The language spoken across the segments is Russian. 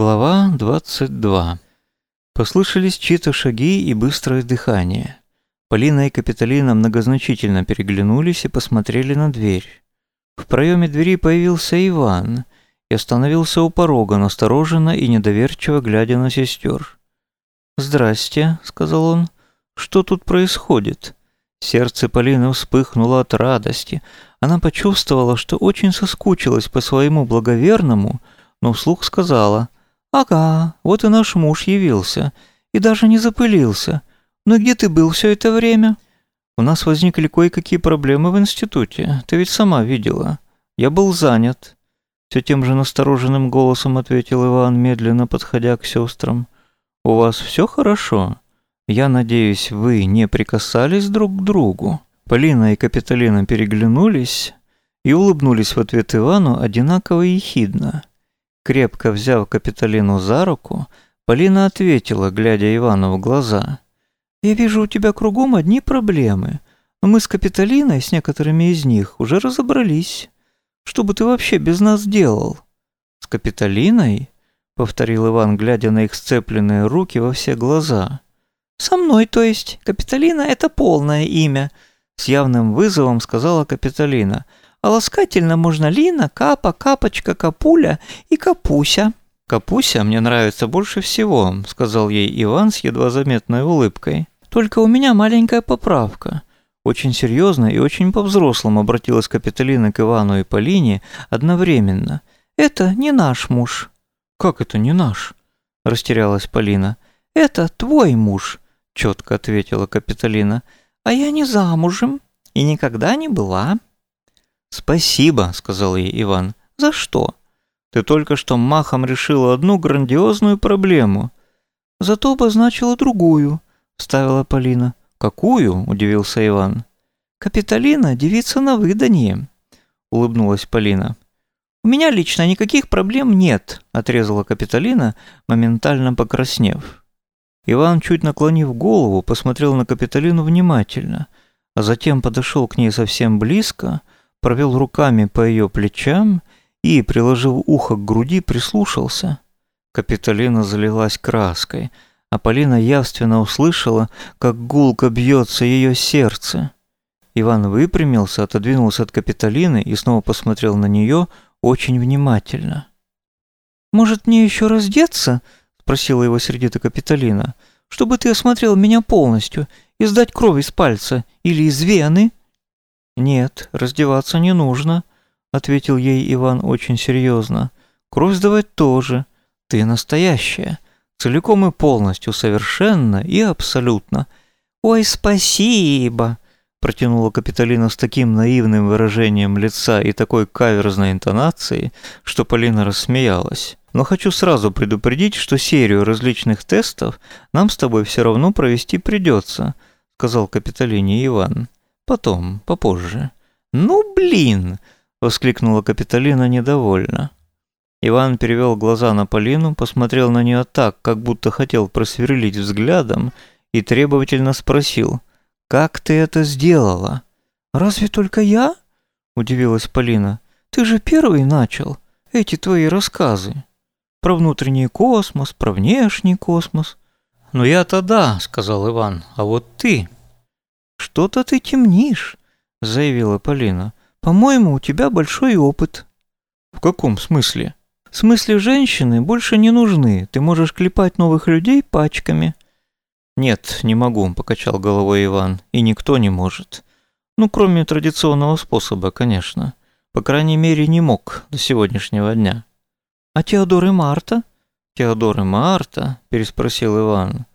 Глава 22. Послышались чьи-то шаги и быстрое дыхание. Полина и Капитолина многозначительно переглянулись и посмотрели на дверь. В проеме двери появился Иван и остановился у порога, настороженно и недоверчиво глядя на сестер. «Здрасте», — сказал он, — «что тут происходит?» Сердце Полины вспыхнуло от радости. Она почувствовала, что очень соскучилась по своему благоверному, но вслух сказала — «Ага, вот и наш муж явился. И даже не запылился. Но где ты был все это время?» «У нас возникли кое-какие проблемы в институте. Ты ведь сама видела. Я был занят». Все тем же настороженным голосом ответил Иван, медленно подходя к сестрам. «У вас все хорошо? Я надеюсь, вы не прикасались друг к другу?» Полина и Капитолина переглянулись и улыбнулись в ответ Ивану одинаково ехидно. Крепко взяв Капитолину за руку, Полина ответила, глядя Ивану в глаза. «Я вижу у тебя кругом одни проблемы, но мы с Капитолиной, с некоторыми из них, уже разобрались. Что бы ты вообще без нас делал?» «С Капитолиной?» — повторил Иван, глядя на их сцепленные руки во все глаза. «Со мной, то есть. Капитолина — это полное имя», — с явным вызовом сказала Капитолина — а ласкательно можно Лина, Капа, Капочка, Капуля и Капуся». «Капуся мне нравится больше всего», — сказал ей Иван с едва заметной улыбкой. «Только у меня маленькая поправка». Очень серьезно и очень по-взрослому обратилась Капитолина к Ивану и Полине одновременно. «Это не наш муж». «Как это не наш?» – растерялась Полина. «Это твой муж», – четко ответила Капитолина. «А я не замужем и никогда не была». «Спасибо», — сказал ей Иван. «За что? Ты только что махом решила одну грандиозную проблему». «Зато обозначила другую», — вставила Полина. «Какую?» — удивился Иван. «Капитолина — девица на выданье», — улыбнулась Полина. «У меня лично никаких проблем нет», — отрезала Капитолина, моментально покраснев. Иван, чуть наклонив голову, посмотрел на Капитолину внимательно, а затем подошел к ней совсем близко, провел руками по ее плечам и, приложив ухо к груди, прислушался. Капитолина залилась краской, а Полина явственно услышала, как гулко бьется ее сердце. Иван выпрямился, отодвинулся от Капитолины и снова посмотрел на нее очень внимательно. «Может, мне еще раздеться?» — спросила его сердито Капитолина. «Чтобы ты осмотрел меня полностью и сдать кровь из пальца или из вены?» «Нет, раздеваться не нужно», — ответил ей Иван очень серьезно. «Кровь сдавать тоже. Ты настоящая. Целиком и полностью, совершенно и абсолютно». «Ой, спасибо!» — протянула Капитолина с таким наивным выражением лица и такой каверзной интонацией, что Полина рассмеялась. «Но хочу сразу предупредить, что серию различных тестов нам с тобой все равно провести придется», — сказал Капитолине Иван. Потом, попозже. «Ну, блин!» — воскликнула Капитолина недовольно. Иван перевел глаза на Полину, посмотрел на нее так, как будто хотел просверлить взглядом, и требовательно спросил, «Как ты это сделала?» «Разве только я?» — удивилась Полина. «Ты же первый начал эти твои рассказы. Про внутренний космос, про внешний космос». «Ну я-то да», — сказал Иван, — «а вот ты...» «Что-то ты темнишь», — заявила Полина. «По-моему, у тебя большой опыт». «В каком смысле?» «В смысле, женщины больше не нужны. Ты можешь клепать новых людей пачками». «Нет, не могу», — покачал головой Иван. «И никто не может. Ну, кроме традиционного способа, конечно. По крайней мере, не мог до сегодняшнего дня». «А Теодор и Марта?» «Теодор и Марта?» – переспросил Иван.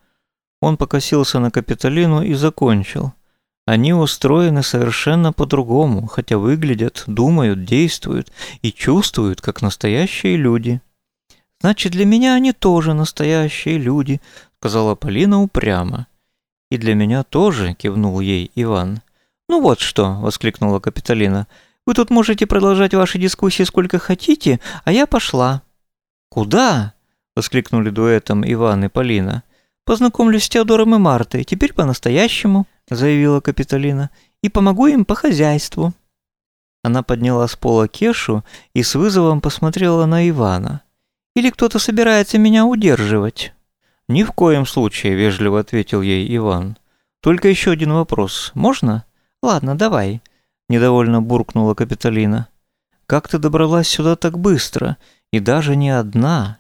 Он покосился на Капитолину и закончил. Они устроены совершенно по-другому, хотя выглядят, думают, действуют и чувствуют, как настоящие люди. «Значит, для меня они тоже настоящие люди», — сказала Полина упрямо. «И для меня тоже», — кивнул ей Иван. «Ну вот что», — воскликнула Капитолина. «Вы тут можете продолжать ваши дискуссии сколько хотите, а я пошла». «Куда?» — воскликнули дуэтом Иван и Полина. «Познакомлюсь с Теодором и Мартой, теперь по-настоящему». — заявила Капитолина, — «и помогу им по хозяйству». Она подняла с пола Кешу и с вызовом посмотрела на Ивана. Или кто-то собирается меня удерживать?» «Ни в коем случае», – вежливо ответил ей Иван. «Только еще один вопрос. Можно?» «Ладно, давай», – недовольно буркнула Капитолина. «Как ты добралась сюда так быстро? И даже не одна?»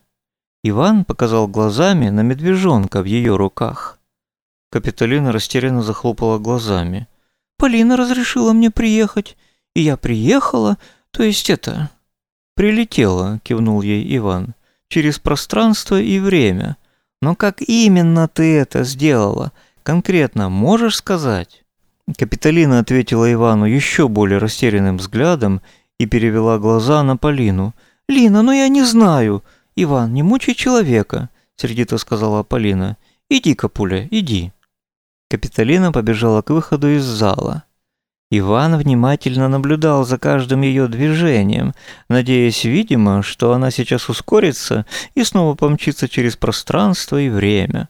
Иван показал глазами на медвежонка в ее руках. Капитолина растерянно захлопала глазами. «Полина разрешила мне приехать, и я приехала, то есть это...» «Прилетела», – кивнул ей Иван, – «через пространство и время. Но как именно ты это сделала? Конкретно можешь сказать?» Капитолина ответила Ивану еще более растерянным взглядом и перевела глаза на Полину. «Лина, ну я не знаю. Иван, не мучай человека», — сердито сказала Полина. «Иди, Капуля, иди». Капитолина побежала к выходу из зала. Иван внимательно наблюдал за каждым ее движением, надеясь, видимо, что она сейчас ускорится и снова помчится через пространство и время.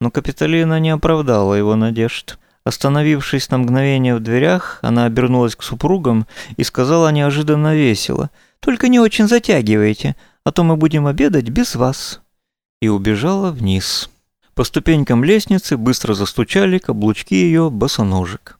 Но Капитолина не оправдала его надежд. Остановившись на мгновение в дверях, она обернулась к супругам и сказала неожиданно весело, «Только не очень затягивайте, а то мы будем обедать без вас». И убежала вниз. По ступенькам лестницы быстро застучали каблучки ее босоножек.